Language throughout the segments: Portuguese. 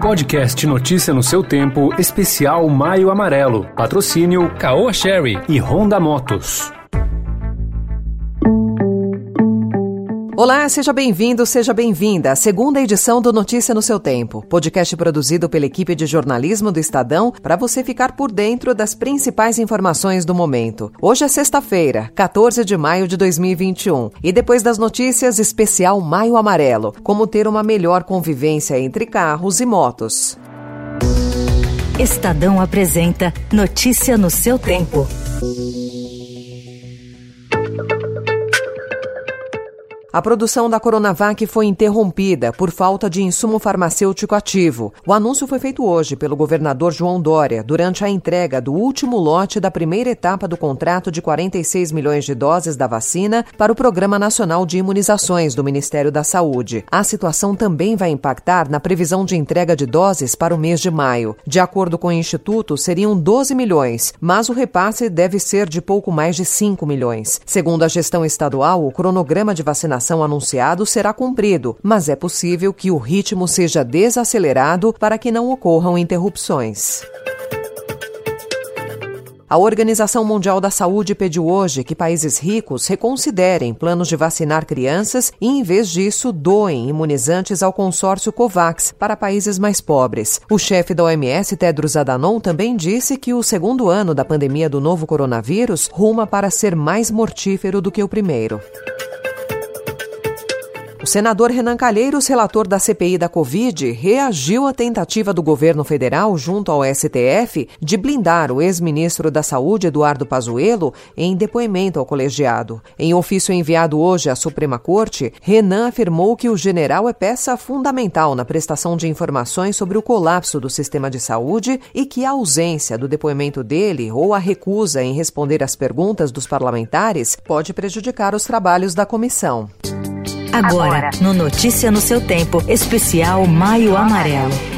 Podcast Notícia no seu tempo, especial Maio Amarelo. Patrocínio Caoa Sherry e Honda Motos. Olá, seja bem-vindo, seja bem-vinda à segunda edição do Notícia no seu Tempo, podcast produzido pela equipe de jornalismo do Estadão para você ficar por dentro das principais informações do momento. Hoje é sexta-feira, 14 de maio de 2021, e depois das notícias, especial Maio Amarelo, como ter uma melhor convivência entre carros e motos. Estadão apresenta Notícia no seu Tempo. A produção da Coronavac foi interrompida por falta de insumo farmacêutico ativo. O anúncio foi feito hoje pelo governador João Dória durante a entrega do último lote da primeira etapa do contrato de 46 milhões de doses da vacina para o Programa Nacional de Imunizações do Ministério da Saúde. A situação também vai impactar na previsão de entrega de doses para o mês de maio. De acordo com o Instituto, seriam 12 milhões, mas o repasse deve ser de pouco mais de 5 milhões. Segundo a gestão estadual, o cronograma de vacinação vacinação anunciado será cumprido, mas é possível que o ritmo seja desacelerado para que não ocorram interrupções. A Organização Mundial da Saúde pediu hoje que países ricos reconsiderem planos de vacinar crianças e, em vez disso, doem imunizantes ao consórcio COVAX para países mais pobres. O chefe da OMS, Tedros Adhanom, também disse que o segundo ano da pandemia do novo coronavírus ruma para ser mais mortífero do que o primeiro. Senador Renan Calheiros, relator da CPI da Covid, reagiu à tentativa do governo federal, junto ao STF, de blindar o ex-ministro da Saúde, Eduardo Pazuello, em depoimento ao colegiado. Em ofício enviado hoje à Suprema Corte, Renan afirmou que o general é peça fundamental na prestação de informações sobre o colapso do sistema de saúde e que a ausência do depoimento dele ou a recusa em responder às perguntas dos parlamentares pode prejudicar os trabalhos da comissão. Agora, no Notícia no seu tempo, especial Maio Amarelo.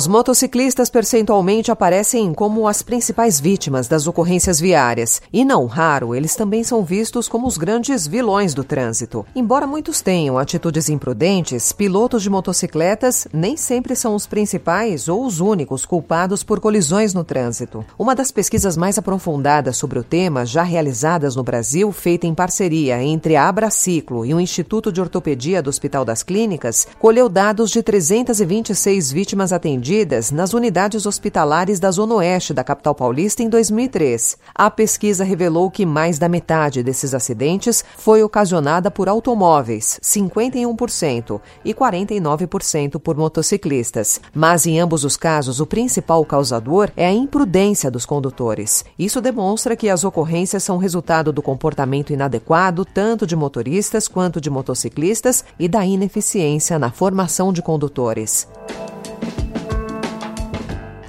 Os motociclistas percentualmente aparecem como as principais vítimas das ocorrências viárias, e não raro, eles também são vistos como os grandes vilões do trânsito. Embora muitos tenham atitudes imprudentes, pilotos de motocicletas nem sempre são os principais ou os únicos culpados por colisões no trânsito. Uma das pesquisas mais aprofundadas sobre o tema, já realizadas no Brasil, feita em parceria entre a Abraciclo e o Instituto de Ortopedia do Hospital das Clínicas, colheu dados de 326 vítimas atendidas atendidas nas unidades hospitalares da Zona Oeste da capital paulista em 2003. A pesquisa revelou que mais da metade desses acidentes foi ocasionada por automóveis, 51%, e 49% por motociclistas. Mas em ambos os casos, o principal causador é a imprudência dos condutores. Isso demonstra que as ocorrências são resultado do comportamento inadequado tanto de motoristas quanto de motociclistas e da ineficiência na formação de condutores.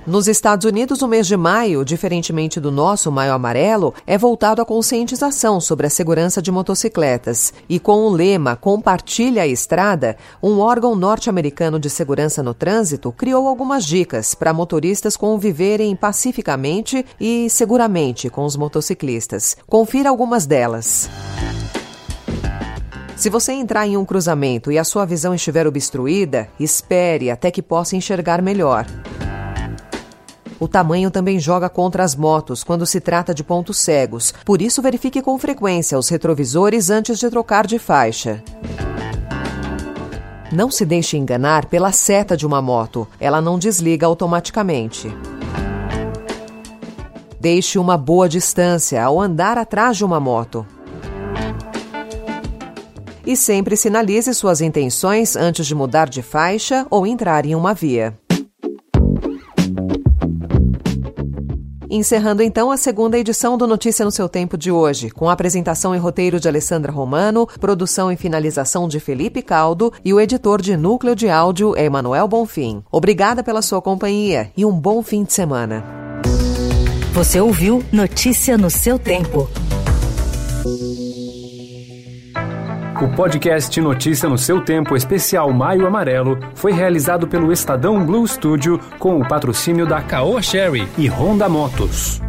Nos Estados Unidos, o mês de maio, diferentemente do nosso Maio Amarelo, é voltado à conscientização sobre a segurança de motocicletas. E com o lema Compartilha a Estrada, um órgão norte-americano de segurança no trânsito criou algumas dicas para motoristas conviverem pacificamente e seguramente com os motociclistas. Confira algumas delas. Se você entrar em um cruzamento e a sua visão estiver obstruída, espere até que possa enxergar melhor. O tamanho também joga contra as motos quando se trata de pontos cegos, por isso verifique com frequência os retrovisores antes de trocar de faixa. Não se deixe enganar pela seta de uma moto, ela não desliga automaticamente. Deixe uma boa distância ao andar atrás de uma moto. E sempre sinalize suas intenções antes de mudar de faixa ou entrar em uma via. Encerrando então a segunda edição do Notícia no seu Tempo de hoje, com a apresentação e roteiro de Alessandra Romano, produção e finalização de Felipe Caldo e o editor de núcleo de áudio é Emanuel Bonfim. Obrigada pela sua companhia e um bom fim de semana. Você ouviu Notícia no seu Tempo. O podcast Notícia no seu tempo especial Maio Amarelo foi realizado pelo Estadão Blue Studio com o patrocínio da Caoa Sherry e Honda Motos.